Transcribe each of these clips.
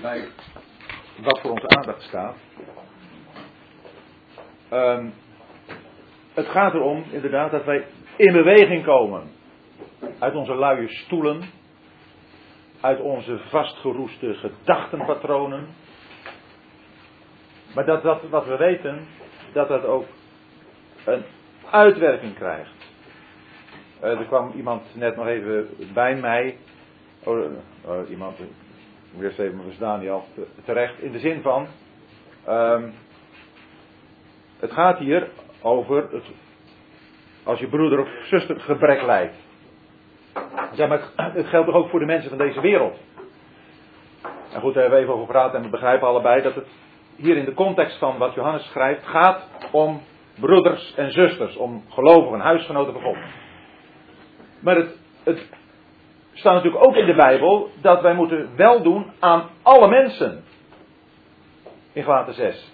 bij wat voor onze aandacht staat. Ehm, het gaat erom inderdaad dat wij in beweging komen. Uit onze luie stoelen. Uit onze vastgeroeste gedachtenpatronen. Maar dat, dat wat we weten, dat dat ook een uitwerking krijgt. Uh, er kwam iemand net nog even bij mij. Oh, uh, iemand, moet eerst even verstaan, die al terecht. In de zin van, um, het gaat hier over het, als je broeder of zuster gebrek lijdt. Zeg maar, het geldt toch ook voor de mensen van deze wereld. En goed, daar hebben we even over gepraat en we begrijpen allebei dat het hier in de context van wat Johannes schrijft gaat om broeders en zusters, om gelovigen, huisgenoten van God. Maar het, het staat natuurlijk ook in de Bijbel dat wij moeten wel doen aan alle mensen. In Galaten 6.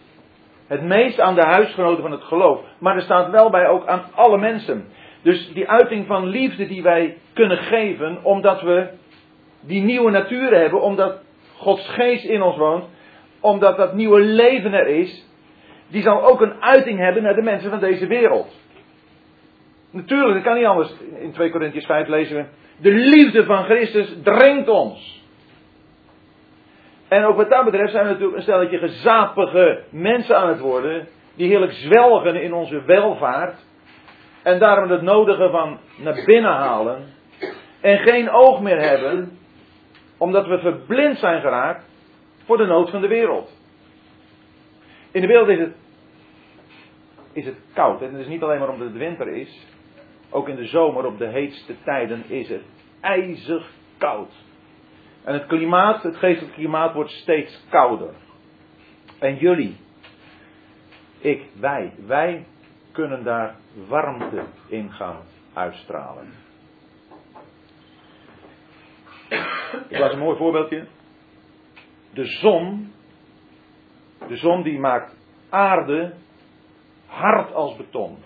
Het meest aan de huisgenoten van het geloof. Maar er staat wel bij ook aan alle mensen. Dus die uiting van liefde die wij kunnen geven, omdat we die nieuwe natuur hebben, omdat Gods geest in ons woont, omdat dat nieuwe leven er is, die zal ook een uiting hebben naar de mensen van deze wereld. Natuurlijk, dat kan niet anders. In 2 Corinthians 5 lezen we, de liefde van Christus dringt ons. En ook wat dat betreft zijn we natuurlijk een stelletje gezapige mensen aan het worden, die heerlijk zwelgen in onze welvaart. En daarom het nodige van naar binnen halen. En geen oog meer hebben, omdat we verblind zijn geraakt voor de nood van de wereld. In de wereld is het, is het koud. En het is niet alleen maar omdat het winter is. Ook in de zomer, op de heetste tijden, is het ijzig koud. En het klimaat, het geestelijk klimaat, wordt steeds kouder. En jullie, ik, wij, wij kunnen daar warmte in gaan uitstralen. Ik las een mooi voorbeeldje. De zon, de zon die maakt aarde hard als beton.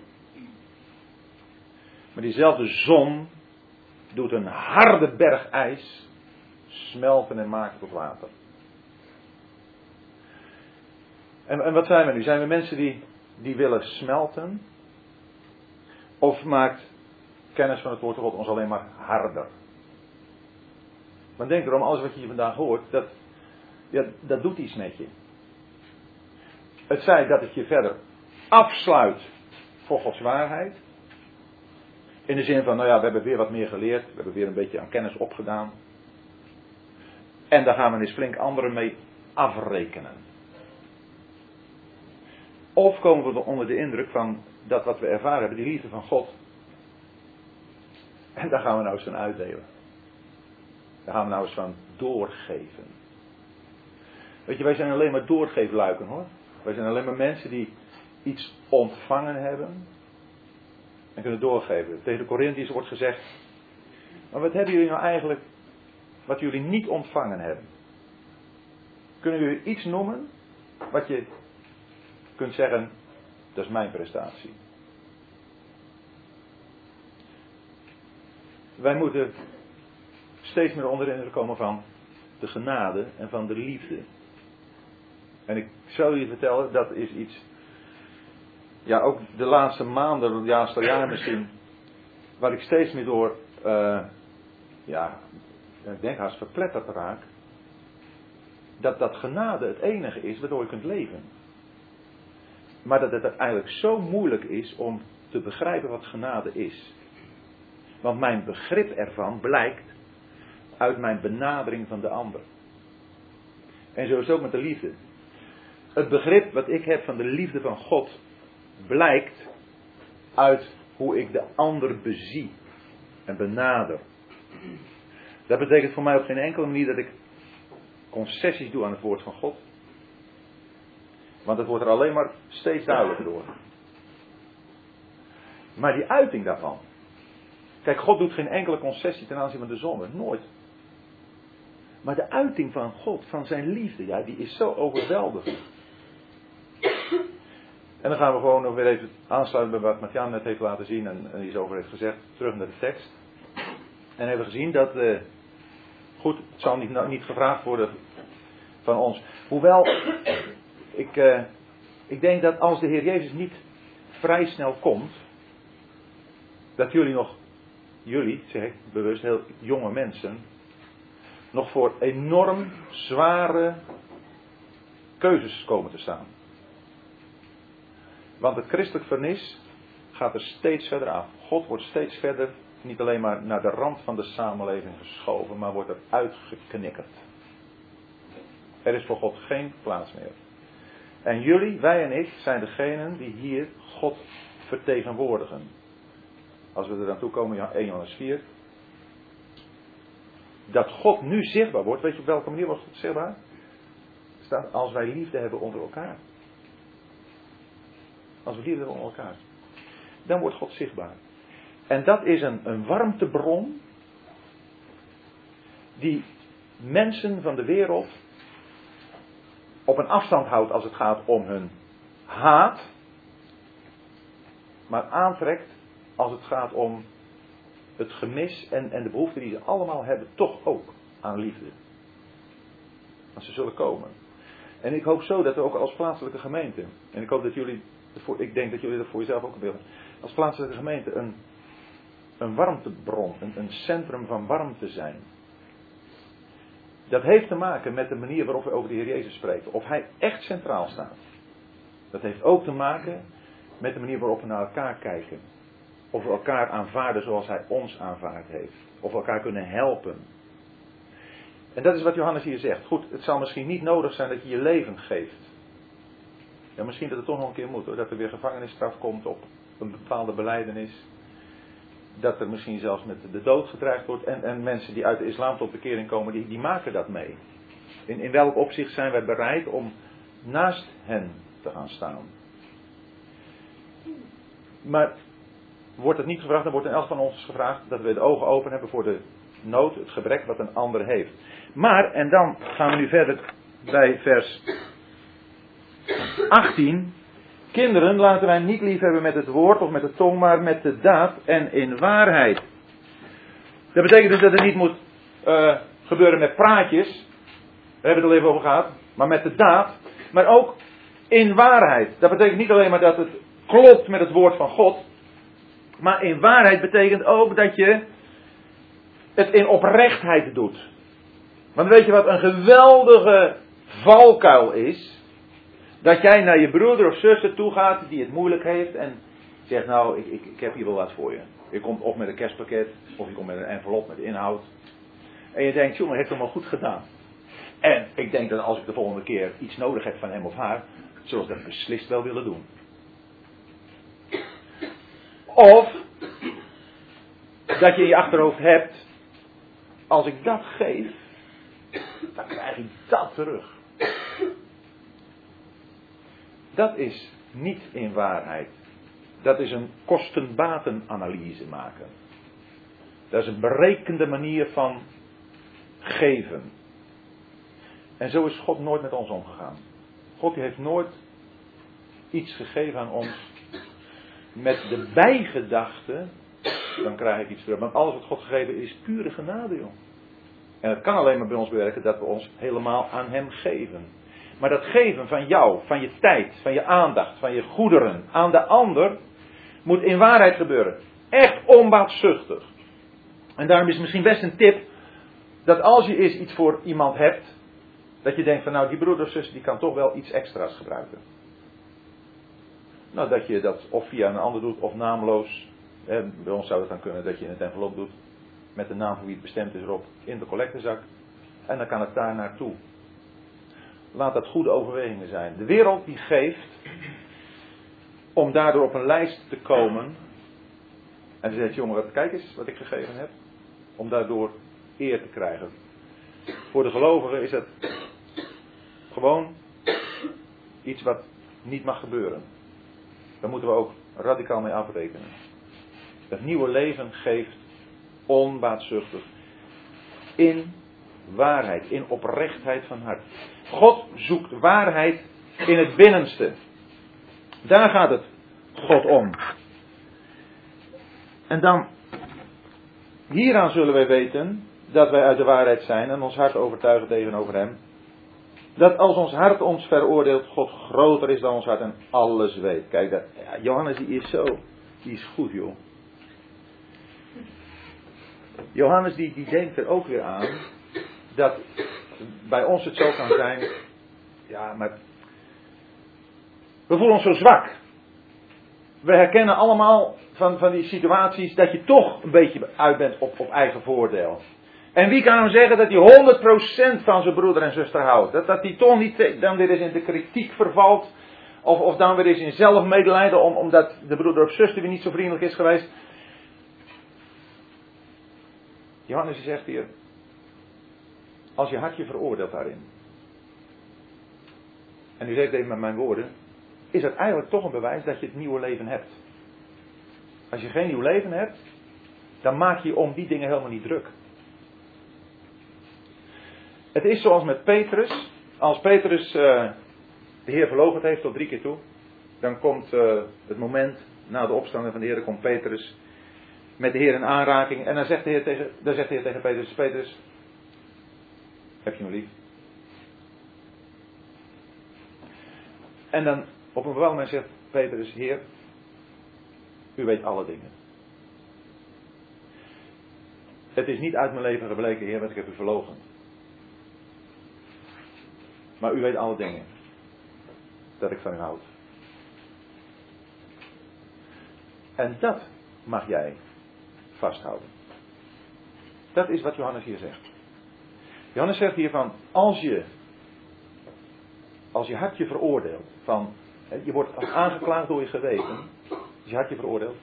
Maar diezelfde zon doet een harde berg ijs smelten en maken tot water. En, en wat zijn we nu? Zijn we mensen die, die willen smelten? Of maakt kennis van het woord God ons alleen maar harder? Maar denk erom, alles wat je hier vandaag hoort, dat, ja, dat doet iets met je. Het zij dat het je verder afsluit voor Gods waarheid. In de zin van, nou ja, we hebben weer wat meer geleerd. We hebben weer een beetje aan kennis opgedaan. En daar gaan we eens flink anderen mee afrekenen. Of komen we onder de indruk van dat wat we ervaren hebben, die liefde van God. En daar gaan we nou eens van uitdelen. Daar gaan we nou eens van doorgeven. Weet je, wij zijn alleen maar doorgeefluiken hoor. Wij zijn alleen maar mensen die iets ontvangen hebben en kunnen doorgeven. Tegen de Corinthiërs wordt gezegd, maar wat hebben jullie nou eigenlijk wat jullie niet ontvangen hebben? Kunnen jullie iets noemen wat je kunt zeggen, dat is mijn prestatie? Wij moeten steeds meer onder de komen van de genade en van de liefde. En ik zal je vertellen, dat is iets, ja ook de laatste maanden, het laatste jaar misschien, waar ik steeds meer door, uh, ja, ik denk haast verpletterd raak, dat dat genade het enige is waardoor je kunt leven. Maar dat het eigenlijk zo moeilijk is om te begrijpen wat genade is. Want mijn begrip ervan blijkt uit mijn benadering van de ander. En zo is het ook met de liefde. Het begrip wat ik heb van de liefde van God blijkt uit hoe ik de ander bezie en benader. Dat betekent voor mij op geen enkele manier dat ik concessies doe aan het woord van God. Want het wordt er alleen maar steeds duidelijker door. Maar die uiting daarvan. Kijk, God doet geen enkele concessie ten aanzien van de zonde. Nooit. Maar de uiting van God, van zijn liefde, ja, die is zo overweldigend. En dan gaan we gewoon nog weer even aansluiten bij wat Matjan net heeft laten zien en, en iets over heeft gezegd. Terug naar de tekst. En hebben gezien dat, uh, goed, het zal niet, niet gevraagd worden van ons. Hoewel, ik, uh, ik denk dat als de Heer Jezus niet vrij snel komt, dat jullie nog, jullie zeg ik bewust, heel jonge mensen, nog voor enorm zware keuzes komen te staan. Want het christelijk vernis gaat er steeds verder af. God wordt steeds verder, niet alleen maar naar de rand van de samenleving geschoven, maar wordt er uitgeknikkerd. Er is voor God geen plaats meer. En jullie, wij en ik, zijn degenen die hier God vertegenwoordigen. Als we er dan toe komen, 1 Johannes 4. Dat God nu zichtbaar wordt, weet je op welke manier wordt God zichtbaar? Staat, als wij liefde hebben onder elkaar. Als we liefde hebben elkaar. Dan wordt God zichtbaar. En dat is een, een warmtebron die mensen van de wereld op een afstand houdt als het gaat om hun haat, maar aantrekt als het gaat om het gemis en, en de behoefte die ze allemaal hebben, toch ook aan liefde. Want ze zullen komen. En ik hoop zo dat we ook als plaatselijke gemeente, en ik hoop dat jullie, ik denk dat jullie dat voor jezelf ook willen, als plaatselijke gemeente een, een warmtebron, een, een centrum van warmte zijn. Dat heeft te maken met de manier waarop we over de Heer Jezus spreken. Of Hij echt centraal staat. Dat heeft ook te maken met de manier waarop we naar elkaar kijken. Of we elkaar aanvaarden zoals Hij ons aanvaard heeft. Of we elkaar kunnen helpen. En dat is wat Johannes hier zegt. Goed, het zal misschien niet nodig zijn dat je je leven geeft. Ja, misschien dat het toch nog een keer moet hoor. Dat er weer gevangenisstraf komt op een bepaalde beleidenis. Dat er misschien zelfs met de dood gedreigd wordt. En, en mensen die uit de islam tot bekering komen, die, die maken dat mee. In, in welk opzicht zijn wij bereid om naast hen te gaan staan? Maar wordt het niet gevraagd, dan wordt in elk van ons gevraagd dat we de ogen open hebben voor de nood, het gebrek wat een ander heeft. Maar, en dan gaan we nu verder bij vers 18. Kinderen, laten wij niet lief hebben met het woord of met de tong, maar met de daad en in waarheid. Dat betekent dus dat het niet moet uh, gebeuren met praatjes. We hebben het al even over gehad. Maar met de daad. Maar ook in waarheid. Dat betekent niet alleen maar dat het klopt met het woord van God. Maar in waarheid betekent ook dat je het in oprechtheid doet. Want weet je wat een geweldige valkuil is? Dat jij naar je broeder of zuster toe gaat die het moeilijk heeft en zegt nou ik, ik, ik heb hier wel wat voor je. Je komt of met een kerstpakket of je komt met een envelop met inhoud. En je denkt, jongen, heeft het allemaal goed gedaan. En ik denk dat als ik de volgende keer iets nodig heb van hem of haar, zullen ze dat beslist wel willen doen. Of dat je in je achterhoofd hebt, als ik dat geef, dan krijg ik dat terug. Dat is niet in waarheid. Dat is een kosten-batenanalyse maken. Dat is een berekende manier van geven. En zo is God nooit met ons omgegaan. God heeft nooit iets gegeven aan ons met de bijgedachte, dan krijg ik iets terug. Want alles wat God gegeven is pure genade. En het kan alleen maar bij ons werken dat we ons helemaal aan Hem geven. Maar dat geven van jou, van je tijd, van je aandacht, van je goederen aan de ander, moet in waarheid gebeuren. Echt onbaatzuchtig. En daarom is het misschien best een tip dat als je eens iets voor iemand hebt, dat je denkt van nou die broeder of zus die kan toch wel iets extra's gebruiken. Nou dat je dat of via een ander doet of naamloos. Hè, bij ons zou het dan kunnen dat je in het envelop doet met de naam van wie het bestemd is erop in de collectezak. En dan kan het daar naartoe. Laat dat goede overwegingen zijn. De wereld die geeft om daardoor op een lijst te komen. En ze zegt, jongen, kijk eens wat ik gegeven heb. Om daardoor eer te krijgen. Voor de gelovigen is het gewoon iets wat niet mag gebeuren. Daar moeten we ook radicaal mee afrekenen. Het nieuwe leven geeft onbaatzuchtig. In waarheid, in oprechtheid van hart. God zoekt waarheid in het binnenste. Daar gaat het God om. En dan, hieraan zullen wij weten dat wij uit de waarheid zijn en ons hart overtuigen tegenover Hem. dat als ons hart ons veroordeelt, God groter is dan ons hart en alles weet. Kijk, dat, ja, Johannes die is zo, die is goed joh. Johannes die, die denkt er ook weer aan dat bij ons het zo kan zijn, ja, maar we voelen ons zo zwak. We herkennen allemaal van, van die situaties dat je toch een beetje uit bent op, op eigen voordeel. En wie kan hem zeggen dat hij 100% van zijn broeder en zuster houdt? Dat, dat hij toch niet dan weer eens in de kritiek vervalt. Of, of dan weer eens in zelfmedelijden om, omdat de broeder of zuster weer niet zo vriendelijk is geweest. Johannes zegt hier, als je hart je veroordeelt daarin. En u zegt even met mijn woorden, is dat eigenlijk toch een bewijs dat je het nieuwe leven hebt. Als je geen nieuw leven hebt, dan maak je om die dingen helemaal niet druk. Het is zoals met Petrus. Als Petrus uh, de Heer verloochend heeft tot drie keer toe, dan komt uh, het moment na de opstanding van de Heer, dan komt Petrus met de Heer in aanraking. En dan zegt de Heer tegen, dan zegt de Heer tegen Petrus: Petrus, heb je me lief? En dan op een bepaald moment zegt Petrus: Heer, u weet alle dingen. Het is niet uit mijn leven gebleken, Heer, want ik heb u verlogen. Maar u weet alle dingen. Dat ik van u houd. En dat mag jij vasthouden. Dat is wat Johannes hier zegt. Johannes zegt hier van, als je, als je hart je veroordeelt, van, je wordt aangeklaagd door je geweten, als je hart je veroordeelt,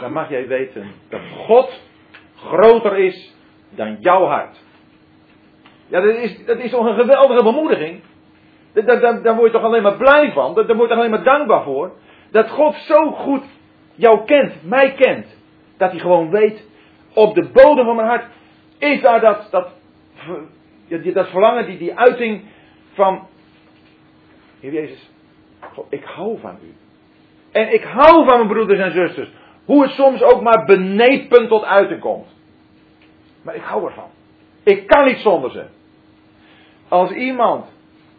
dan mag jij weten dat God groter is dan jouw hart. Ja, dat is, dat is toch een geweldige bemoediging. Daar, daar, daar word je toch alleen maar blij van. Daar, daar word je toch alleen maar dankbaar voor. Dat God zo goed jou kent, mij kent. Dat hij gewoon weet, op de bodem van mijn hart is daar dat, dat, dat verlangen, die, die uiting van, Heer Jezus, ik hou van u. En ik hou van mijn broeders en zusters. Hoe het soms ook maar benepen tot uiting komt. Maar ik hou ervan. Ik kan niet zonder ze. Als iemand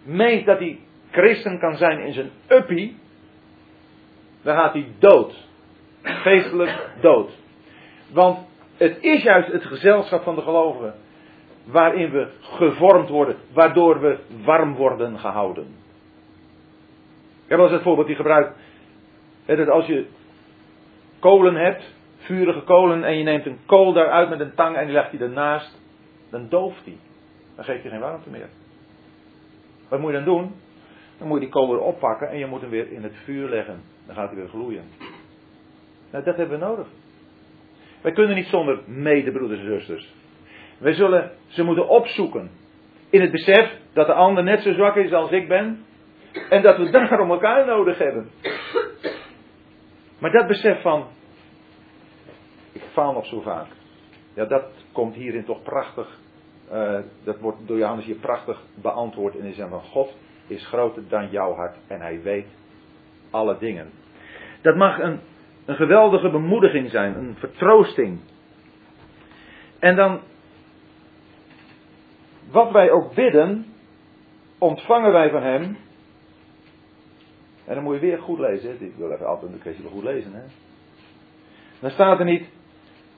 meent dat hij christen kan zijn in zijn uppie, dan gaat hij dood. Geestelijk dood. Want het is juist het gezelschap van de gelovigen waarin we gevormd worden, waardoor we warm worden gehouden. Ik heb eens het voorbeeld die gebruikt. Dat als je kolen hebt, vurige kolen, en je neemt een kool daaruit met een tang en die legt die ernaast, dan dooft die. Dan geeft hij geen warmte meer. Wat moet je dan doen? Dan moet je die kool weer oppakken en je moet hem weer in het vuur leggen. Dan gaat hij weer gloeien. Nou, dat hebben we nodig. Wij kunnen niet zonder medebroeders en zusters. Wij zullen ze moeten opzoeken. In het besef dat de ander net zo zwak is als ik ben. En dat we daarom elkaar nodig hebben. Maar dat besef van. Ik faal nog zo vaak. Ja, dat komt hierin toch prachtig uh, dat wordt door Johannes hier prachtig beantwoord. En hij zegt van God is groter dan jouw hart en hij weet alle dingen. Dat mag een, een geweldige bemoediging zijn, een vertroosting. En dan, wat wij ook bidden, ontvangen wij van hem. En dan moet je weer goed lezen. Ik wil even altijd een kwestie goed lezen. Hè? Dan staat er niet,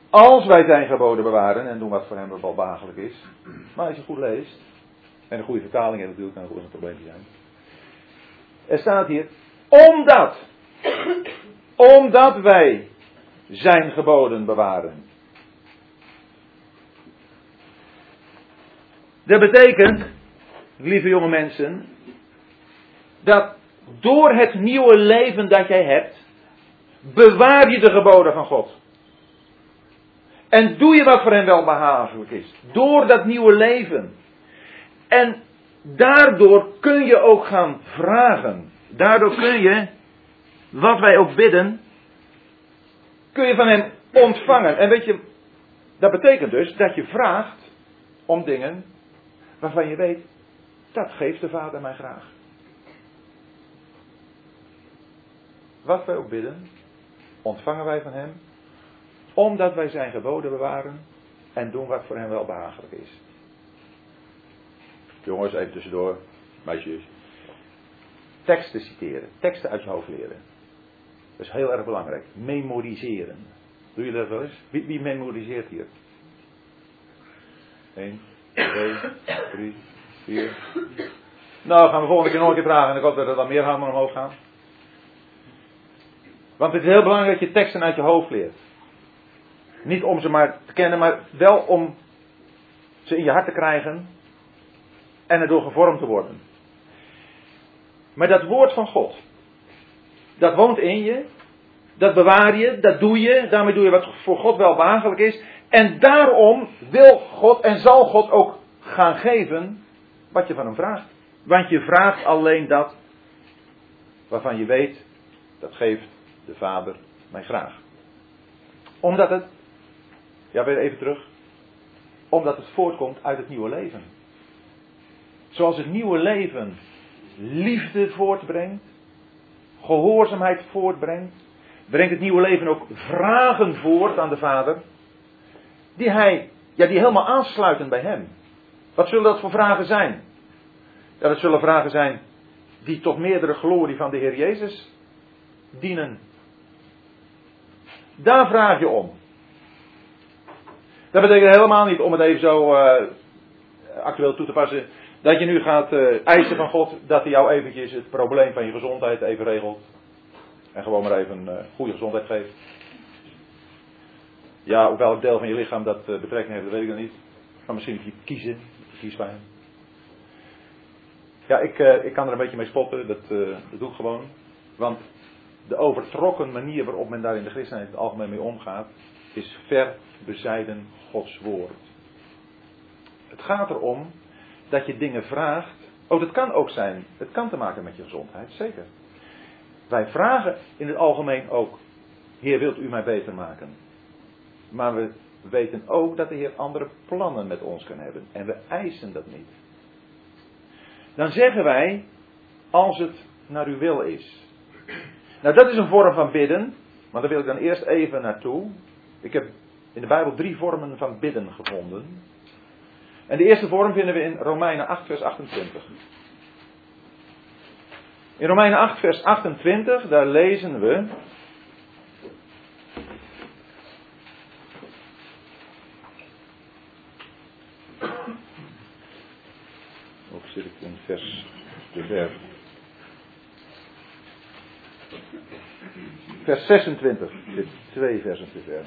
als wij zijn geboden bewaren en doen wat voor hem wel behagelijk is. Maar als je goed leest, en een goede vertaling heeft natuurlijk, kan ook een probleem zijn. Er staat hier, omdat, omdat wij zijn geboden bewaren. Dat betekent, lieve jonge mensen, dat door het nieuwe leven dat jij hebt, bewaar je de geboden van God. En doe je wat voor hen wel behagelijk is. Door dat nieuwe leven. En daardoor kun je ook gaan vragen. Daardoor kun je, wat wij ook bidden, kun je van hem ontvangen. En weet je, dat betekent dus dat je vraagt om dingen waarvan je weet, dat geeft de Vader mij graag. Wat wij ook bidden, ontvangen wij van hem omdat wij zijn geboden bewaren en doen wat voor hem wel behagelijk is. Jongens, even tussendoor. meisjes. Teksten citeren, teksten uit je hoofd leren. Dat is heel erg belangrijk. Memoriseren. Doe je dat wel eens? Wie, wie memoriseert hier? 1, 2, 3, 4. Nou, gaan we volgende keer nog een keer vragen. En ik hoop dat er dan meer handen omhoog gaan. Want het is heel belangrijk dat je teksten uit je hoofd leert. Niet om ze maar te kennen, maar wel om ze in je hart te krijgen en erdoor gevormd te worden. Maar dat woord van God, dat woont in je, dat bewaar je, dat doe je, daarmee doe je wat voor God wel behagelijk is. En daarom wil God en zal God ook gaan geven wat je van hem vraagt. Want je vraagt alleen dat waarvan je weet, dat geeft de Vader mij graag. Omdat het, ja weer even terug, omdat het voortkomt uit het nieuwe leven. Zoals het nieuwe leven liefde voortbrengt, gehoorzaamheid voortbrengt, brengt het nieuwe leven ook vragen voort aan de Vader, die hij, ja, die helemaal aansluiten bij hem. Wat zullen dat voor vragen zijn? Ja, dat zullen vragen zijn die tot meerdere glorie van de Heer Jezus dienen. Daar vraag je om. Dat betekent helemaal niet, om het even zo uh, actueel toe te passen, dat je nu gaat uh, eisen van God dat hij jou eventjes het probleem van je gezondheid even regelt. En gewoon maar even uh, goede gezondheid geeft. Ja, op welk deel van je lichaam dat betrekking heeft, dat weet ik dan niet. Maar misschien kiezen, kies bij hem. Ja, ik, ik kan er een beetje mee spotten, dat, dat doe ik gewoon. Want de overtrokken manier waarop men daar in de christenheid het algemeen mee omgaat, is ver bezijden Gods woord. Het gaat erom dat je dingen vraagt. Oh, dat kan ook zijn. Het kan te maken met je gezondheid, zeker. Wij vragen in het algemeen ook: Heer, wilt u mij beter maken? Maar we weten ook dat de Heer andere plannen met ons kan hebben. En we eisen dat niet. Dan zeggen wij: Als het naar uw wil is. Nou, dat is een vorm van bidden. Maar daar wil ik dan eerst even naartoe. Ik heb in de Bijbel drie vormen van bidden gevonden. En de eerste vorm vinden we in Romeinen 8, vers 28. In Romeinen 8, vers 28, daar lezen we. Ook zit ik in vers te ver. Vers 26. Ik zit twee versen te ver.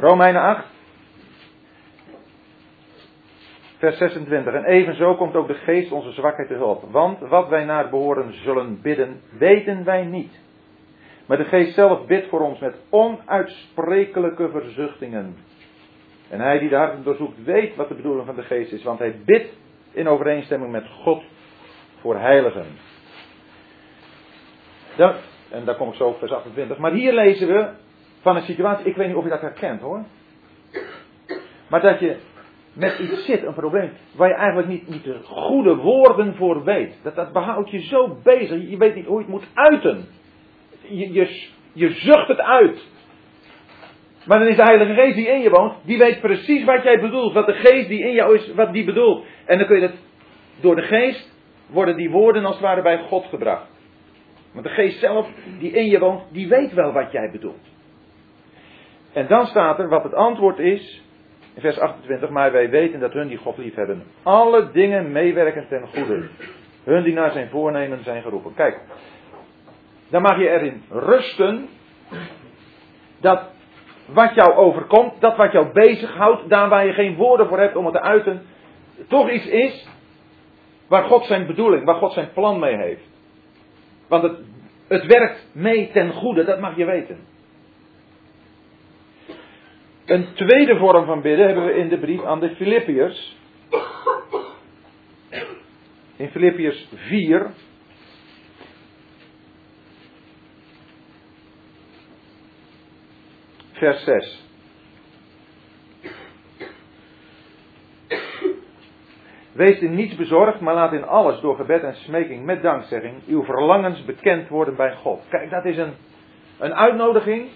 Romeinen 8. Vers 26. En evenzo komt ook de geest onze zwakheid te hulp. Want wat wij naar behoren zullen bidden, weten wij niet. Maar de geest zelf bidt voor ons met onuitsprekelijke verzuchtingen. En hij die de harten doorzoekt, weet wat de bedoeling van de geest is. Want hij bidt in overeenstemming met God voor heiligen. En daar kom ik zo op vers 28. Maar hier lezen we van een situatie, ik weet niet of je dat herkent hoor. Maar dat je met iets zit, een probleem, waar je eigenlijk niet, niet de goede woorden voor weet. Dat, dat behoudt je zo bezig, je weet niet hoe je het moet uiten. Je, je, je zucht het uit. Maar dan is de Heilige Geest die in je woont, die weet precies wat jij bedoelt. Wat de Geest die in jou is, wat die bedoelt. En dan kun je het, door de Geest worden die woorden als het ware bij God gebracht. Want de Geest zelf, die in je woont, die weet wel wat jij bedoelt. En dan staat er wat het antwoord is, vers 28, maar wij weten dat hun die God lief hebben, alle dingen meewerken ten goede. Hun die naar zijn voornemen zijn geroepen. Kijk, dan mag je erin rusten dat wat jou overkomt, dat wat jou bezighoudt, daar waar je geen woorden voor hebt om het te uiten, toch iets is waar God zijn bedoeling, waar God zijn plan mee heeft. Want het, het werkt mee ten goede, dat mag je weten. Een tweede vorm van bidden hebben we in de brief aan de Filippiërs. In Filippiërs 4. Vers 6. Wees in niets bezorgd, maar laat in alles door gebed en smeking met dankzegging uw verlangens bekend worden bij God. Kijk, dat is een, een uitnodiging.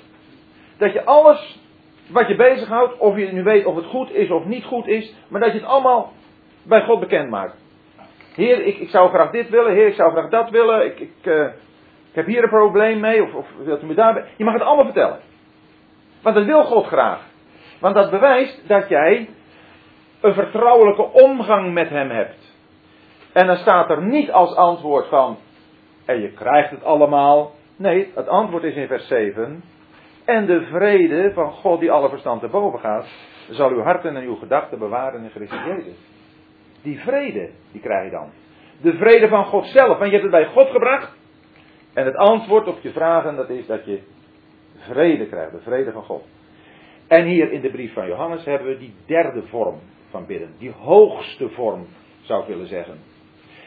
Dat je alles wat je bezighoudt, of je nu weet of het goed is of niet goed is, maar dat je het allemaal bij God bekend maakt. Heer, ik, ik zou graag dit willen. Heer, ik zou graag dat willen. Ik, ik, uh, ik heb hier een probleem mee. Of, of wilt u me daarbij. Je mag het allemaal vertellen. Want dat wil God graag. Want dat bewijst dat jij een vertrouwelijke omgang met hem hebt. En dan staat er niet als antwoord van. En je krijgt het allemaal. Nee, het antwoord is in vers 7. En de vrede van God die alle verstand te boven gaat, zal uw harten en uw gedachten bewaren in Christus Jezus. Die vrede, die krijg je dan. De vrede van God zelf, want je hebt het bij God gebracht. En het antwoord op je vragen, dat is dat je vrede krijgt, de vrede van God. En hier in de brief van Johannes hebben we die derde vorm van bidden. Die hoogste vorm, zou ik willen zeggen.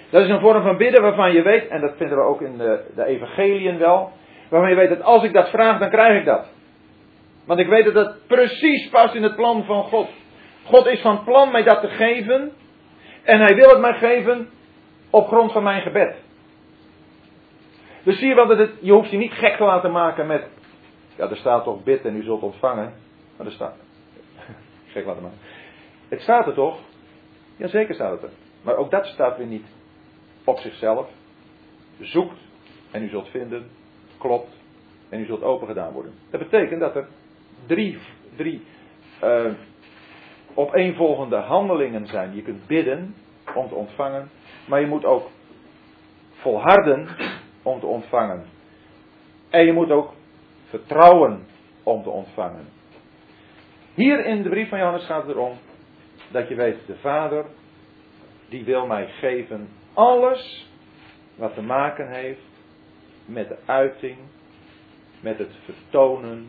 Dat is een vorm van bidden waarvan je weet, en dat vinden we ook in de, de evangeliën wel, waarvan je weet dat als ik dat vraag, dan krijg ik dat. Want ik weet dat dat precies past in het plan van God. God is van plan mij dat te geven. En hij wil het mij geven op grond van mijn gebed. Dus zie je wel dat je hoeft je niet gek te laten maken met, ja er staat toch bid en u zult ontvangen. Maar er staat, gek laten maken. Het staat er toch? Jazeker staat het er. Maar ook dat staat weer niet op zichzelf. Zoekt en u zult vinden. Klopt en u zult open gedaan worden. Dat betekent dat er drie, drie uh, opeenvolgende handelingen zijn. Je kunt bidden om te ontvangen, maar je moet ook volharden om te ontvangen. En je moet ook vertrouwen om te ontvangen. Hier in de brief van Johannes gaat het erom dat je weet, de Vader, die wil mij geven alles wat te maken heeft met de uiting, met het vertonen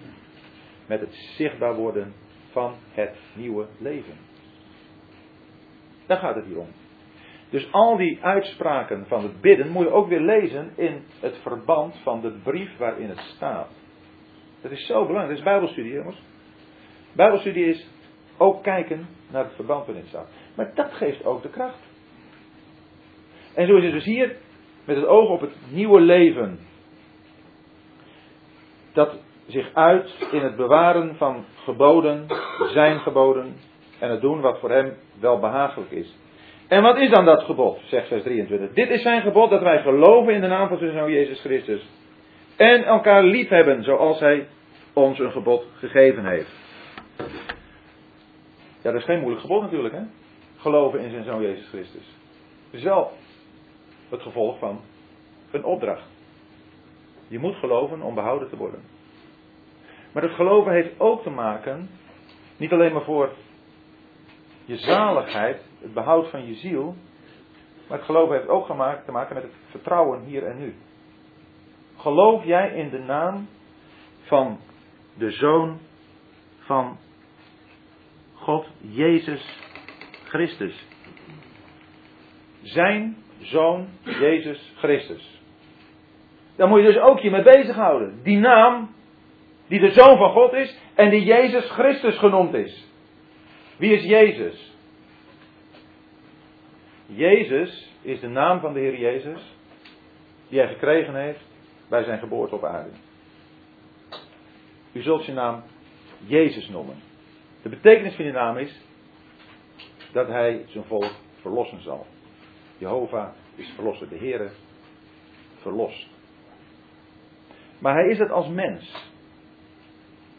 met het zichtbaar worden van het nieuwe leven. Daar gaat het hier om. Dus al die uitspraken van het bidden moet je ook weer lezen in het verband van de brief waarin het staat. Dat is zo belangrijk. Dat is Bijbelstudie, jongens. Bijbelstudie is ook kijken naar het verband waarin het staat. Maar dat geeft ook de kracht. En zo is het dus hier met het oog op het nieuwe leven. Dat zich uit in het bewaren van geboden, zijn geboden en het doen wat voor hem wel behagelijk is. En wat is dan dat gebod, zegt vers 23. Dit is zijn gebod dat wij geloven in de naam van zijn zoon Jezus Christus. En elkaar lief hebben zoals hij ons een gebod gegeven heeft. Ja, dat is geen moeilijk gebod natuurlijk, hè? Geloven in zijn zoon Jezus Christus. Het is wel het gevolg van een opdracht. Je moet geloven om behouden te worden. Maar het geloven heeft ook te maken, niet alleen maar voor je zaligheid, het behoud van je ziel, maar het geloven heeft ook te maken met het vertrouwen hier en nu. Geloof jij in de naam van de Zoon van God, Jezus Christus? Zijn Zoon, Jezus Christus. Daar moet je dus ook je mee bezighouden. Die naam die de Zoon van God is en die Jezus Christus genoemd is. Wie is Jezus? Jezus is de naam van de Heer Jezus die hij gekregen heeft bij zijn geboorte op aarde. U zult zijn naam Jezus noemen. De betekenis van die naam is dat hij zijn volk verlossen zal. Jehovah is verlosser, de Heer verlost. Maar hij is het als mens.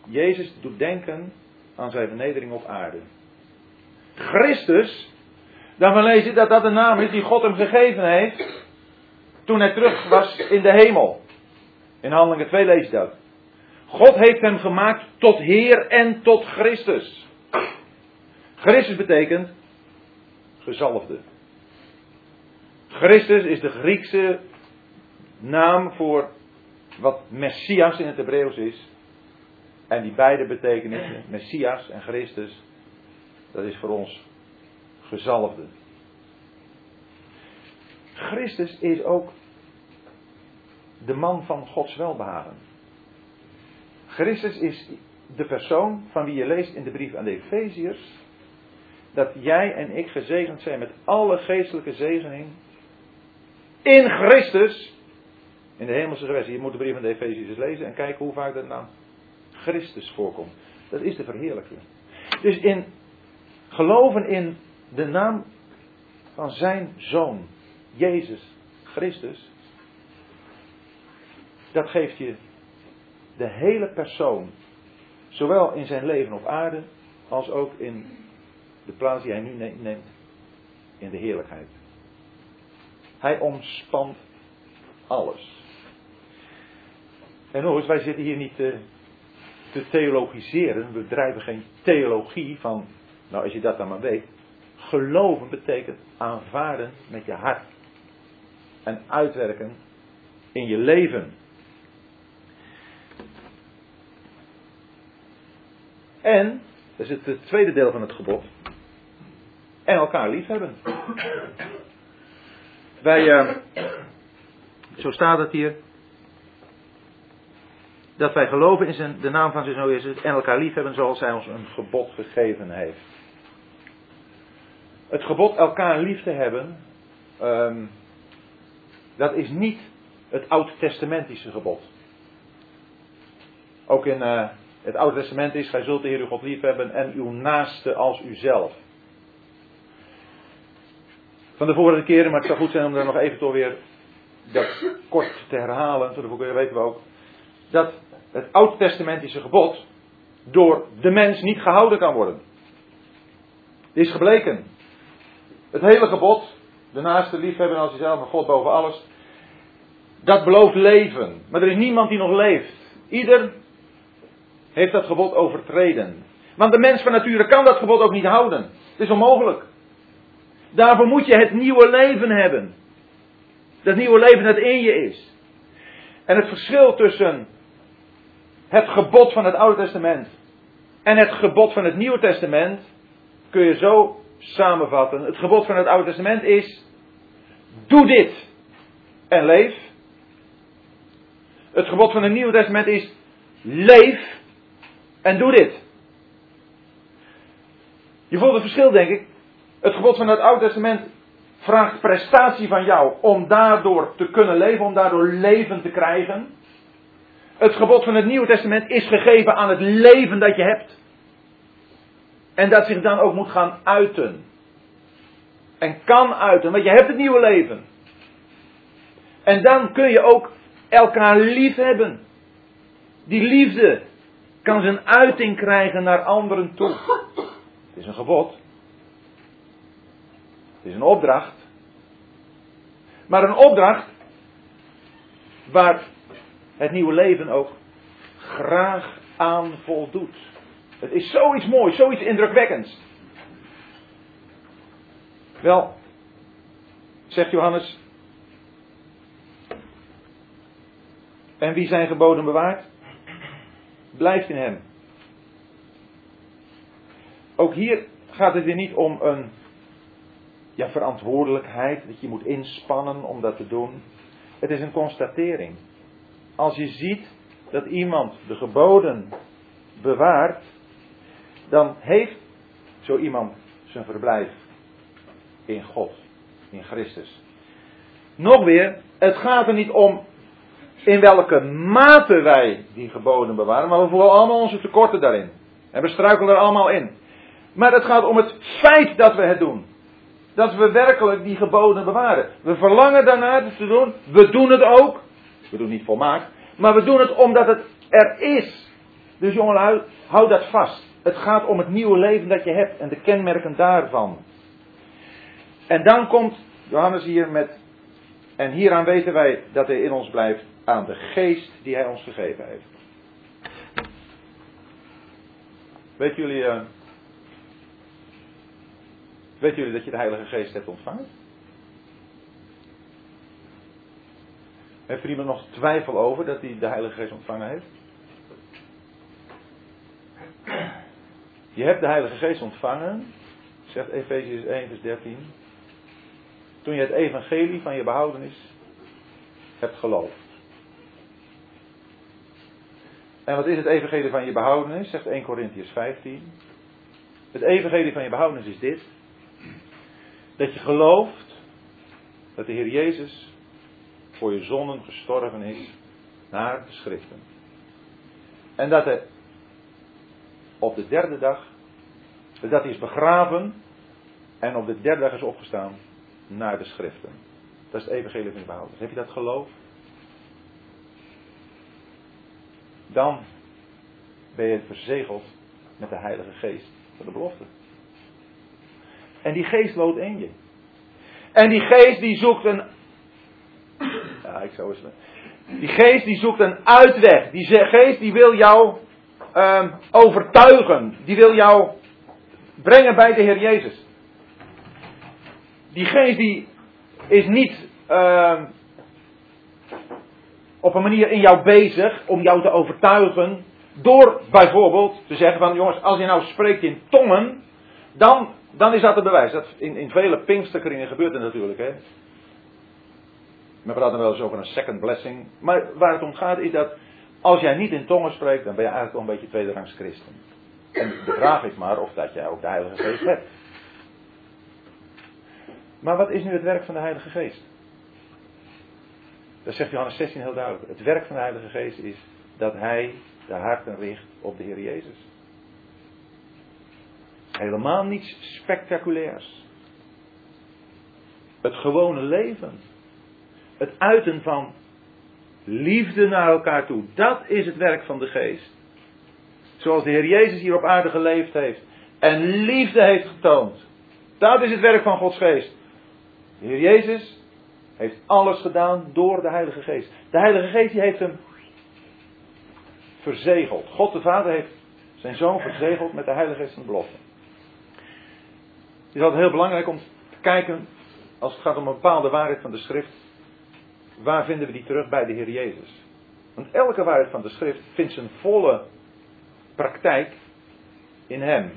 Jezus doet denken aan zijn vernedering op aarde. Christus, daarvan lees je dat dat de naam is die God hem gegeven heeft toen hij terug was in de hemel. In Handelingen 2 lees je dat. God heeft hem gemaakt tot Heer en tot Christus. Christus betekent gezalfde. Christus is de Griekse naam voor wat Messias in het Hebreeuws is. En die beide betekenissen, Messias en Christus, dat is voor ons gezalfde. Christus is ook de man van Gods welbehagen. Christus is de persoon van wie je leest in de brief aan de Efeziërs. Dat jij en ik gezegend zijn met alle geestelijke zegening. In Christus. In de hemelse gewesten. Je moet de brief aan de Efeziërs lezen en kijken hoe vaak dat nou Christus voorkomt. Dat is de verheerlijking. Dus in geloven in de naam van zijn zoon. Jezus Christus, dat geeft je de hele persoon, zowel in zijn leven op aarde als ook in de plaats die hij nu neemt in de heerlijkheid. Hij omspant alles. En nog eens, wij zitten hier niet te, te theologiseren. We drijven geen theologie van, nou als je dat dan maar weet. Geloven betekent aanvaarden met je hart. En uitwerken in je leven. En, dat is het tweede deel van het gebod. En elkaar liefhebben. Wij, uh, zo staat het hier. Dat wij geloven in zijn, de naam van zijn zoon Jezus en elkaar liefhebben zoals hij ons een gebod gegeven heeft. Het gebod elkaar lief te hebben, um, dat is niet het oud-testamentische gebod. Ook in uh, het Oude Testament is, gij zult de Heer uw God lief hebben en uw naaste als uzelf. Van de vorige keren, maar het zou goed zijn om er nog even toch weer dat kort te herhalen. De vorige weten we ook dat het oud-testamentische gebod door de mens niet gehouden kan worden. Het is gebleken. Het hele gebod, de naaste liefhebben als jezelf en God boven alles, dat belooft leven. Maar er is niemand die nog leeft. Ieder heeft dat gebod overtreden. Want de mens van nature kan dat gebod ook niet houden. Het is onmogelijk. Daarvoor moet je het nieuwe leven hebben. Dat nieuwe leven dat in je is. En het verschil tussen het gebod van het Oude Testament en het gebod van het Nieuwe Testament kun je zo samenvatten. Het gebod van het Oude Testament is: doe dit en leef. Het gebod van het Nieuwe Testament is: leef en doe dit. Je voelt het verschil, denk ik. Het gebod van het Oude Testament vraagt prestatie van jou om daardoor te kunnen leven, om daardoor leven te krijgen. Het gebod van het Nieuwe Testament is gegeven aan het leven dat je hebt. En dat zich dan ook moet gaan uiten. En kan uiten, want je hebt het nieuwe leven. En dan kun je ook elkaar lief hebben. Die liefde kan zijn uiting krijgen naar anderen toe. Het is een gebod. Het is een opdracht. Maar een opdracht waar het nieuwe leven ook graag aan voldoet. Het is zoiets moois, zoiets indrukwekkends. Wel, zegt Johannes. En wie zijn geboden bewaart, blijft in hem. Ook hier gaat het weer niet om een ja, verantwoordelijkheid, dat je moet inspannen om dat te doen. Het is een constatering. Als je ziet dat iemand de geboden bewaart, dan heeft zo iemand zijn verblijf in God, in Christus. Nog weer, het gaat er niet om in welke mate wij die geboden bewaren, maar we voelen allemaal onze tekorten daarin. En we struikelen er allemaal in. Maar het gaat om het feit dat we het doen. Dat we werkelijk die geboden bewaren. We verlangen daarnaar te doen. We doen het ook. We doen niet volmaakt. Maar we doen het omdat het er is. Dus jongen, hou dat vast. Het gaat om het nieuwe leven dat je hebt en de kenmerken daarvan. En dan komt Johannes hier met. En hieraan weten wij dat hij in ons blijft aan de geest die hij ons gegeven heeft. Weet jullie. Uh, Weet jullie dat je de Heilige Geest hebt ontvangen? Heeft er iemand nog twijfel over dat hij de Heilige Geest ontvangen heeft? Je hebt de Heilige Geest ontvangen, zegt Efesius 1, vers 13. Toen je het evangelie van je behoudenis hebt geloofd. En wat is het evangelie van je behoudenis? Zegt 1 Corinthians 15. Het evangelie van je behoudenis is dit. Dat je gelooft dat de Heer Jezus voor je zonden gestorven is naar de schriften. En dat hij op de derde dag, dat hij is begraven en op de derde dag is opgestaan naar de schriften. Dat is het evangelie van de Heb je dat geloof? Dan ben je verzegeld met de Heilige Geest van de belofte. En die geest woont in je. En die geest die zoekt een. Die geest die zoekt een uitweg. Die geest die wil jou um, overtuigen. Die wil jou brengen bij de Heer Jezus. Die geest die is niet um, op een manier in jou bezig om jou te overtuigen. Door bijvoorbeeld te zeggen van jongens, als je nou spreekt in tongen, dan, dan is dat het bewijs. Dat in, in vele Pinksterkringen gebeurt het natuurlijk. Hè. We praten wel eens over een second blessing. Maar waar het om gaat is dat als jij niet in tongen spreekt, dan ben je eigenlijk wel een beetje tweederangs christen. En de vraag is maar of dat jij ook de Heilige Geest hebt. Maar wat is nu het werk van de Heilige Geest? Dat zegt Johannes 16 heel duidelijk. Het werk van de Heilige Geest is dat Hij de harten richt op de Heer Jezus. Helemaal niets spectaculairs. Het gewone leven. Het uiten van liefde naar elkaar toe. Dat is het werk van de geest. Zoals de Heer Jezus hier op aarde geleefd heeft. En liefde heeft getoond. Dat is het werk van Gods geest. De Heer Jezus heeft alles gedaan door de Heilige Geest. De Heilige Geest die heeft hem verzegeld. God de Vader heeft zijn zoon verzegeld met de Heilige Geest van de belofte. Het is altijd heel belangrijk om te kijken, als het gaat om een bepaalde waarheid van de schrift, waar vinden we die terug bij de Heer Jezus? Want elke waarheid van de schrift vindt zijn volle praktijk in Hem.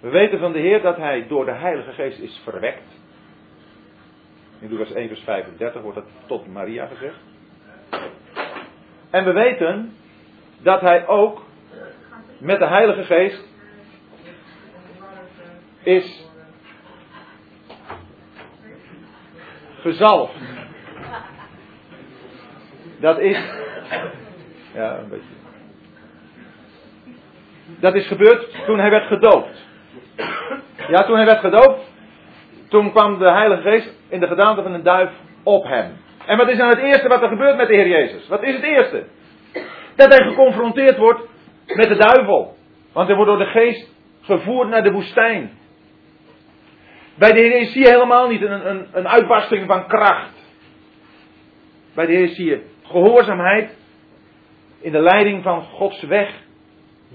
We weten van de Heer dat Hij door de Heilige Geest is verwekt. In Lucas 1 vers 35 wordt dat tot Maria gezegd. En we weten dat Hij ook met de Heilige Geest is gezalfd. Dat is. Ja, een beetje. Dat is gebeurd toen hij werd gedoopt. Ja, toen hij werd gedoopt. Toen kwam de Heilige Geest in de gedaante van een duif op hem. En wat is dan het eerste wat er gebeurt met de Heer Jezus? Wat is het eerste? Dat hij geconfronteerd wordt met de duivel. Want hij wordt door de Geest gevoerd naar de woestijn. Bij de Heer zie je helemaal niet een, een, een uitbarsting van kracht. Bij de Heer zie je gehoorzaamheid in de leiding van Gods weg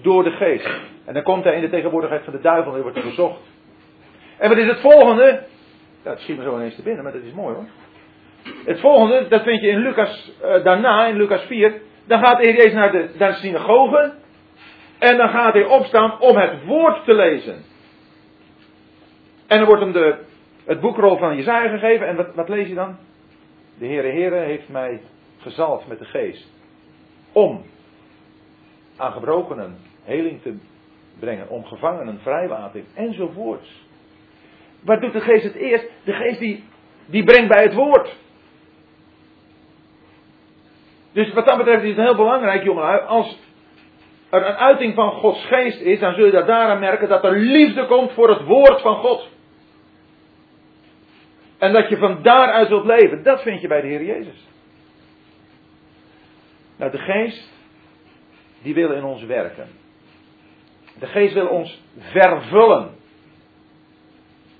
door de geest. En dan komt hij in de tegenwoordigheid van de duivel en hij wordt gezocht. En wat is het volgende? Dat schiet me zo ineens te binnen, maar dat is mooi hoor. Het volgende, dat vind je in Lucas, uh, daarna, in Lucas 4. Dan gaat Heer Jezus naar de, naar de synagoge. En dan gaat hij opstaan om het woord te lezen. En dan wordt hem de, het boekrol van Jezaja gegeven. En wat, wat lees je dan? De Heere Heere heeft mij gezalfd met de geest. Om aan gebrokenen heling te brengen. Om gevangenen vrijlating enzovoorts. Wat doet de geest het eerst? De geest die, die brengt bij het woord. Dus wat dat betreft is het heel belangrijk, jongen. Als er een uiting van Gods geest is, dan zul je dat daaraan merken dat er liefde komt voor het woord van God. En dat je van daaruit zult leven. Dat vind je bij de Heer Jezus. Nou, de geest, die wil in ons werken. De geest wil ons vervullen.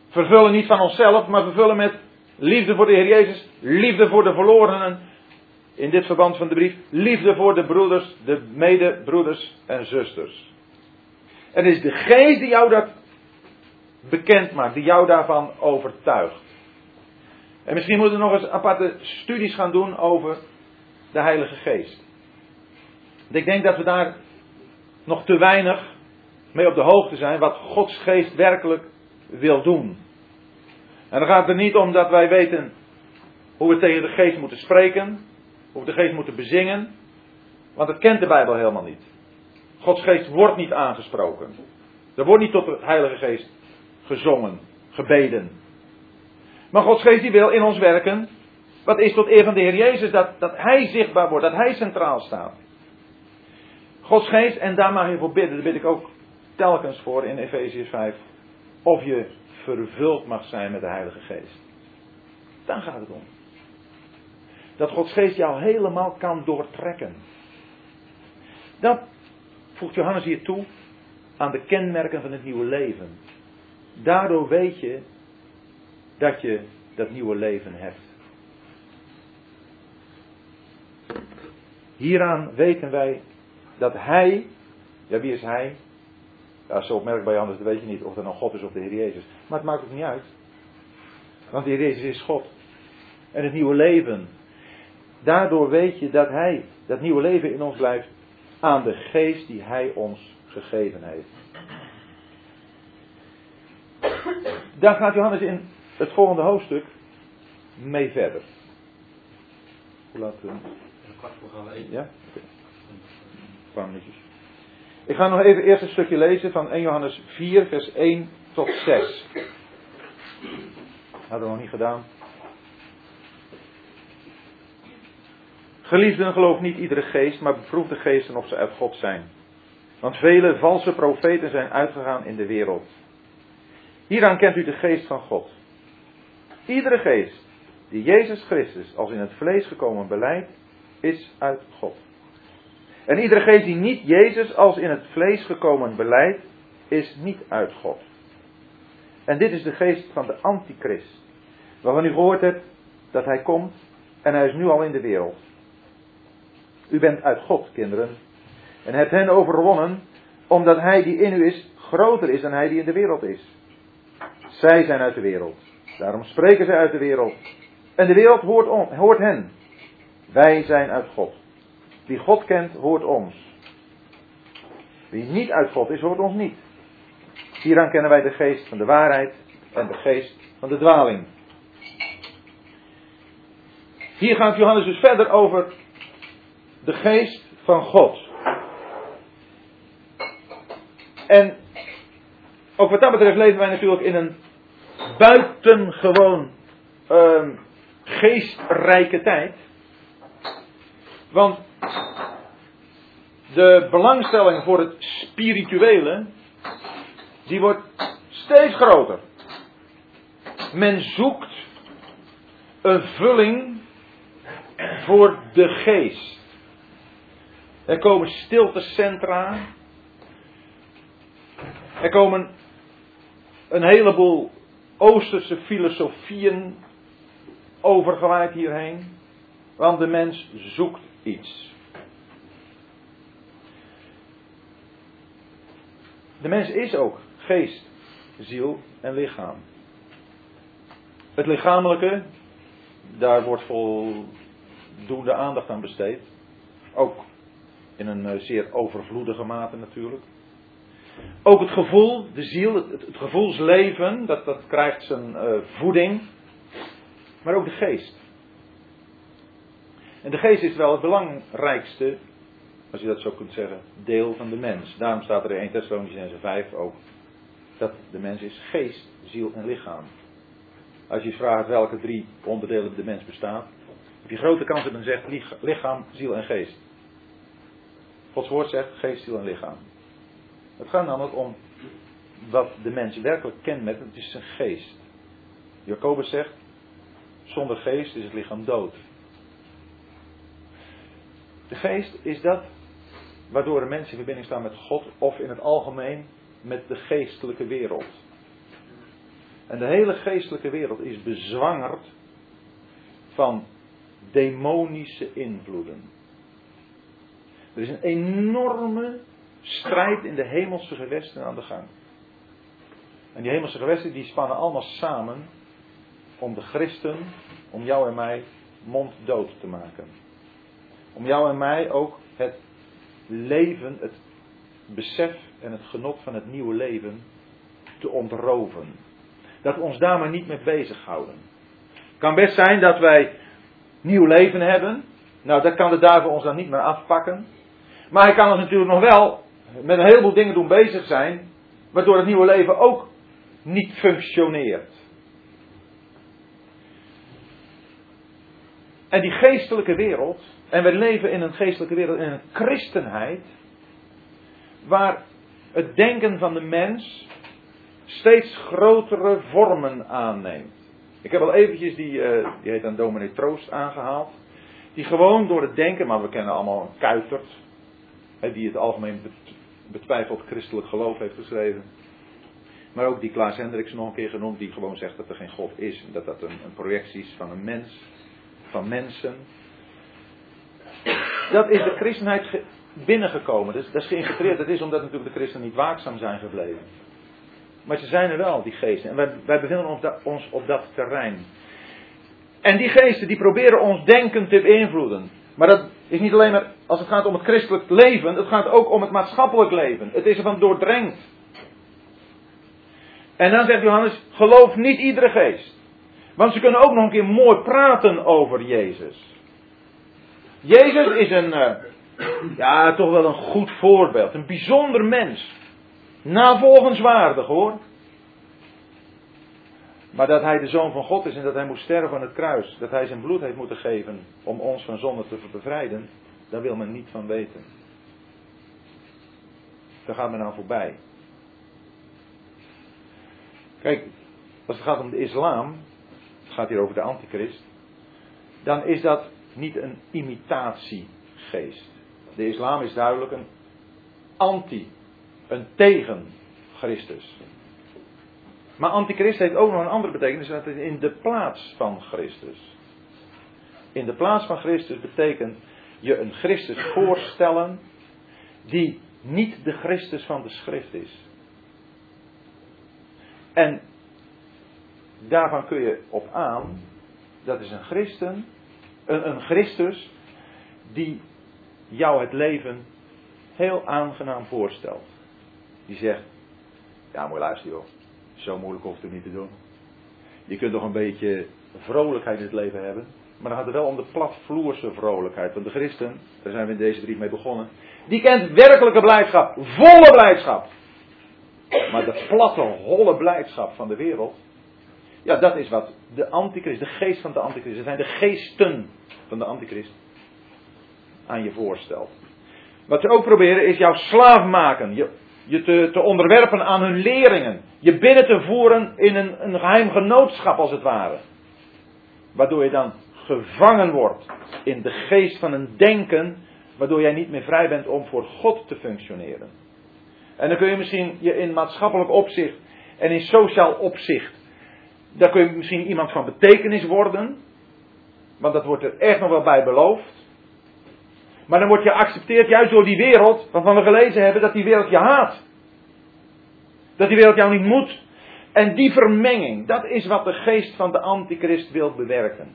Vervullen niet van onszelf, maar vervullen met liefde voor de Heer Jezus, liefde voor de verlorenen. In dit verband van de brief, liefde voor de broeders, de medebroeders en zusters. Het is de geest die jou dat bekend maakt, die jou daarvan overtuigt. En misschien moeten we nog eens aparte studies gaan doen over de Heilige Geest. Ik denk dat we daar nog te weinig mee op de hoogte zijn wat Gods Geest werkelijk wil doen. En dan gaat het er niet om dat wij weten hoe we tegen de Geest moeten spreken, hoe we de Geest moeten bezingen, want dat kent de Bijbel helemaal niet. Gods Geest wordt niet aangesproken. Er wordt niet tot de Heilige Geest gezongen, gebeden. Maar Gods geest die wil in ons werken. Wat is tot eer van de Heer Jezus? Dat, dat Hij zichtbaar wordt, dat Hij centraal staat. Gods geest, en daar mag je voor bidden, daar bid ik ook telkens voor in Efeziërs 5. Of je vervuld mag zijn met de Heilige Geest. Daar gaat het om. Dat Gods geest jou helemaal kan doortrekken. Dat voegt Johannes hier toe aan de kenmerken van het nieuwe leven. Daardoor weet je dat je dat nieuwe leven hebt. Hieraan weten wij dat Hij, ja wie is Hij? Ja, zo opmerkt bij Johannes, dan weet je niet of dat nou God is of de Heer Jezus. Maar het maakt ook niet uit. Want de Heer Jezus is God. En het nieuwe leven. Daardoor weet je dat Hij, dat nieuwe leven in ons blijft, aan de geest die Hij ons gegeven heeft. Daar gaat Johannes in het volgende hoofdstuk mee verder. Hoe laat? Uh... Ja? Oké. Ik ga nog even eerst een stukje lezen van 1 Johannes 4, vers 1 tot 6. Hadden we nog niet gedaan. Geliefden, geloof niet iedere geest, maar beproef de geesten of ze uit God zijn. Want vele valse profeten zijn uitgegaan in de wereld. Hieraan kent u de geest van God. Iedere geest die Jezus Christus als in het vlees gekomen beleidt, is uit God. En iedere geest die niet Jezus als in het vlees gekomen beleidt, is niet uit God. En dit is de geest van de antichrist, waarvan u gehoord hebt dat hij komt en hij is nu al in de wereld. U bent uit God, kinderen, en hebt hen overwonnen, omdat hij die in u is groter is dan hij die in de wereld is. Zij zijn uit de wereld, daarom spreken zij uit de wereld. En de wereld hoort, on, hoort hen. Wij zijn uit God. Wie God kent, hoort ons. Wie niet uit God is, hoort ons niet. Hieraan kennen wij de geest van de waarheid en de geest van de dwaling. Hier gaat Johannes dus verder over de geest van God. En ook wat dat betreft leven wij natuurlijk in een buitengewoon um, geestrijke tijd. Want de belangstelling voor het spirituele, die wordt steeds groter. Men zoekt een vulling voor de geest. Er komen stiltecentra. Er komen een heleboel Oosterse filosofieën overgewaaid hierheen. Want de mens zoekt iets. De mens is ook geest, ziel en lichaam. Het lichamelijke, daar wordt voldoende aandacht aan besteed. Ook in een eh, zeer overvloedige mate natuurlijk. Ook het gevoel, de ziel, het, het gevoelsleven, dat, dat krijgt zijn uh, voeding. Maar ook de geest. En de geest is wel het belangrijkste, als je dat zo kunt zeggen, deel van de mens. Daarom staat er in 1 Thessalonians 5 ook dat de mens is geest, ziel en lichaam. Als je vraagt welke drie onderdelen de mens bestaat, heb je grote kans dat men zegt lichaam, ziel en geest. Gods woord zegt geest, ziel en lichaam. Het gaat namelijk om wat de mens werkelijk kenmerkt, het is zijn geest. Jacobus zegt, zonder geest is het lichaam dood. De geest is dat waardoor een mens in verbinding staat met God of in het algemeen met de geestelijke wereld. En de hele geestelijke wereld is bezwangerd van demonische invloeden. Er is een enorme strijd in de hemelse gewesten aan de gang. En die hemelse gewesten die spannen allemaal samen om de christen, om jou en mij monddood te maken. Om jou en mij ook het leven, het besef en het genot van het nieuwe leven te ontroven. Dat we ons daar maar niet mee bezighouden. Het kan best zijn dat wij nieuw leven hebben. Nou, dat kan de duivel ons dan niet meer afpakken. Maar hij kan ons natuurlijk nog wel met een heleboel dingen doen bezig zijn, waardoor het nieuwe leven ook niet functioneert. En die geestelijke wereld, en we leven in een geestelijke wereld, in een christenheid, waar het denken van de mens steeds grotere vormen aanneemt. Ik heb al eventjes die, uh, die heet dan dominee Troost aangehaald. Die gewoon door het denken, maar we kennen allemaal Kuitert. Hè, die het algemeen betwijfeld christelijk geloof heeft geschreven. Maar ook die Klaas Hendricks nog een keer genoemd, die gewoon zegt dat er geen God is. En dat dat een, een projectie is van een mens, van mensen. Dat is de christenheid binnengekomen. Dat is geïntegreerd. Dat is omdat natuurlijk de christenen niet waakzaam zijn gebleven. Maar ze zijn er wel, die geesten. En wij, wij bevinden ons, ons op dat terrein. En die geesten die proberen ons denken te beïnvloeden. Maar dat is niet alleen maar als het gaat om het christelijk leven, het gaat ook om het maatschappelijk leven. Het is ervan doordrenkt. En dan zegt Johannes, geloof niet iedere geest. Want ze kunnen ook nog een keer mooi praten over Jezus. Jezus is een, uh, ja, toch wel een goed voorbeeld. Een bijzonder mens. Navolgenswaardig hoor. Maar dat hij de zoon van God is en dat hij moest sterven aan het kruis. Dat hij zijn bloed heeft moeten geven om ons van zonde te bevrijden. Daar wil men niet van weten. Daar gaat men aan voorbij. Kijk, als het gaat om de islam, gaat hier over de antichrist, dan is dat niet een imitatiegeest. De islam is duidelijk een anti, een tegen Christus. Maar antichrist heeft ook nog een andere betekenis, dat is in de plaats van Christus. In de plaats van Christus betekent je een Christus voorstellen die niet de Christus van de schrift is. En daarvan kun je op aan, dat is een christen, een, een Christus die jou het leven heel aangenaam voorstelt. Die zegt, ja moet luisteren joh, zo moeilijk hoeft het niet te doen. Je kunt toch een beetje vrolijkheid in het leven hebben. Maar dan gaat het wel om de platvloerse vrolijkheid. Want de christen, daar zijn we in deze brief mee begonnen. Die kent werkelijke blijdschap. Volle blijdschap. Maar de platte, holle blijdschap van de wereld. Ja, dat is wat de antichrist, de geest van de antichrist. Dat zijn de geesten van de antichrist. Aan je voorstelt. Wat ze ook proberen is jouw slaaf maken. Je, je te, te onderwerpen aan hun leringen. Je binnen te voeren in een, een geheim genootschap als het ware. Waardoor je dan gevangen wordt in de geest van een denken, waardoor jij niet meer vrij bent om voor God te functioneren. En dan kun je misschien je in maatschappelijk opzicht en in sociaal opzicht, daar kun je misschien iemand van betekenis worden, want dat wordt er echt nog wel bij beloofd. Maar dan word je geaccepteerd juist door die wereld, waarvan we gelezen hebben dat die wereld je haat. Dat die wereld jou niet moet. En die vermenging, dat is wat de geest van de antichrist wil bewerken.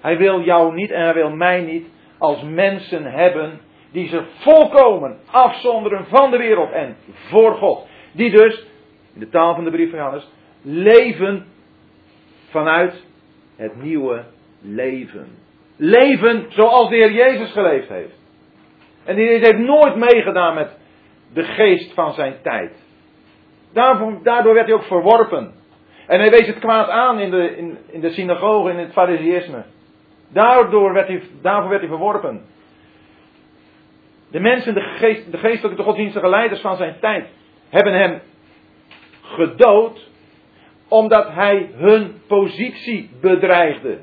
Hij wil jou niet en hij wil mij niet als mensen hebben die zich volkomen afzonderen van de wereld en voor God. Die dus, in de taal van de brief van Johannes, leven vanuit het nieuwe leven. Leven zoals de Heer Jezus geleefd heeft. En die heeft nooit meegedaan met de geest van zijn tijd. Daardoor werd hij ook verworpen. En hij wees het kwaad aan in de, in, in de synagoge, in het fariseïsme. Daardoor werd hij, daarvoor werd hij verworpen. De mensen, de, geest, de geestelijke, de godsdienstige leiders van zijn tijd, hebben hem gedood omdat hij hun positie bedreigde.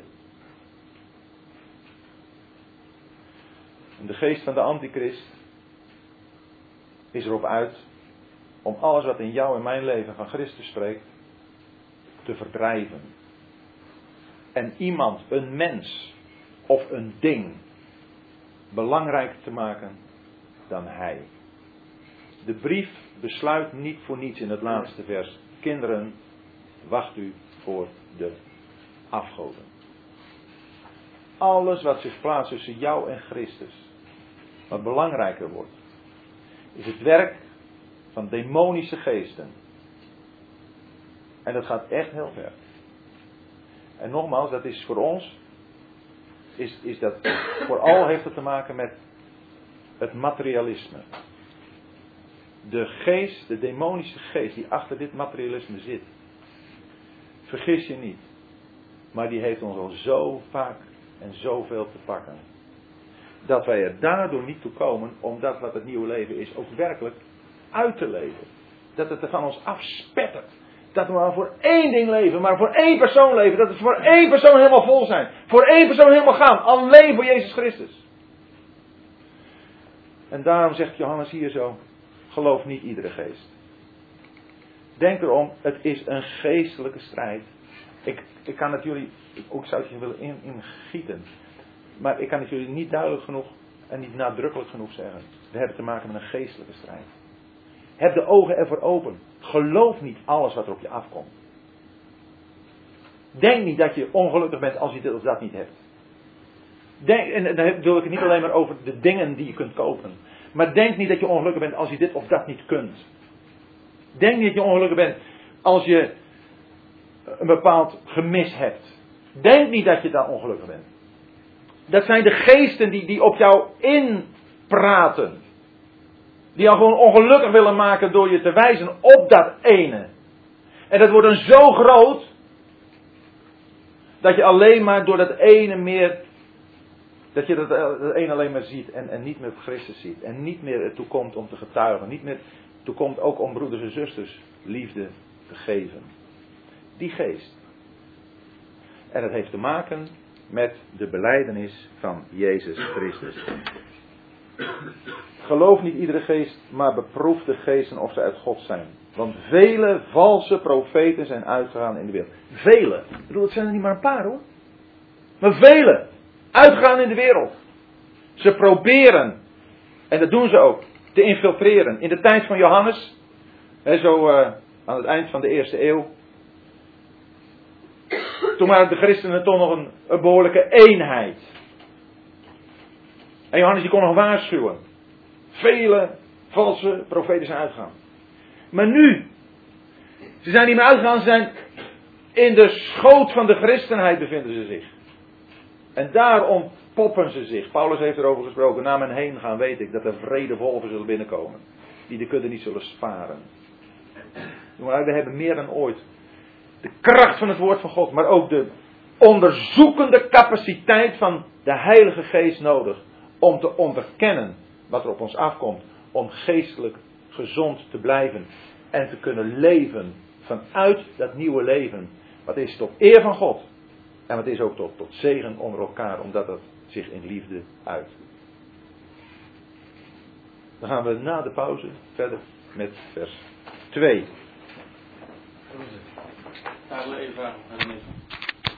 En de geest van de antichrist is erop uit om alles wat in jou en mijn leven van Christus spreekt te verdrijven. En iemand, een mens of een ding belangrijker te maken dan hij. De brief besluit niet voor niets in het laatste vers. Kinderen, wacht u voor de afgoden. Alles wat zich plaatst tussen jou en Christus, wat belangrijker wordt, is het werk van demonische geesten. En dat gaat echt heel ver. En nogmaals, dat is voor ons, is, is dat, vooral heeft het te maken met het materialisme. De geest, de demonische geest die achter dit materialisme zit. Vergis je niet. Maar die heeft ons al zo vaak en zoveel te pakken. Dat wij er daardoor niet toe komen om dat wat het nieuwe leven is ook werkelijk uit te leven. Dat het er van ons afspettert. dat we maar voor één ding leven, maar voor één persoon leven. Dat we voor één persoon helemaal vol zijn. Voor één persoon helemaal gaan. Alleen voor Jezus Christus. En daarom zegt Johannes hier zo: geloof niet iedere geest. Denk erom, het is een geestelijke strijd. Ik, ik kan het jullie, ook zou het je willen ingieten. maar ik kan het jullie niet duidelijk genoeg en niet nadrukkelijk genoeg zeggen. We hebben te maken met een geestelijke strijd. Heb de ogen ervoor open. Geloof niet alles wat er op je afkomt. Denk niet dat je ongelukkig bent als je dit of dat niet hebt. Denk, en dan wil ik het niet alleen maar over de dingen die je kunt kopen. Maar denk niet dat je ongelukkig bent als je dit of dat niet kunt. Denk dat je ongelukkig bent als je een bepaald gemis hebt. Denk niet dat je daar ongelukkig bent. Dat zijn de geesten die, die op jou inpraten. Die jou gewoon ongelukkig willen maken door je te wijzen op dat ene. En dat wordt dan zo groot. Dat je alleen maar door dat ene meer. Dat je dat, dat ene alleen maar ziet en, en niet meer Christus ziet. En niet meer ertoe komt om te getuigen. Niet meer toekomt ook om broeders en zusters liefde te geven. Die geest. En dat heeft te maken met de beleidenis van Jezus Christus. Geloof niet iedere geest, maar beproef de geesten of ze uit God zijn. Want vele valse profeten zijn uitgegaan in de wereld. Vele. Ik bedoel, het zijn er niet maar een paar hoor. Maar vele. Uitgegaan in de wereld. Ze proberen, en dat doen ze ook, te infiltreren. In de tijd van Johannes, hè, zo uh, aan het eind van de eerste eeuw. Toen waren de christenen toch nog een, een behoorlijke eenheid. En Johannes die kon nog waarschuwen. Vele valse profeten zijn uitgegaan. Maar nu, ze zijn niet meer uitgegaan, ze zijn in de schoot van de christenheid bevinden ze zich. En daarom poppen ze zich. Paulus heeft erover gesproken. Na men heen gaan weet ik dat er vrede wolven zullen binnenkomen. Die de kudde niet zullen sparen. We hebben meer dan ooit de kracht van het woord van God. Maar ook de onderzoekende capaciteit van de Heilige Geest nodig. Om te onderkennen wat er op ons afkomt. Om geestelijk gezond te blijven. En te kunnen leven vanuit dat nieuwe leven. Wat is tot eer van God. En wat is ook tot, tot zegen onder elkaar. Omdat het zich in liefde uit. Dan gaan we na de pauze verder met vers 2. Karel, even vragen.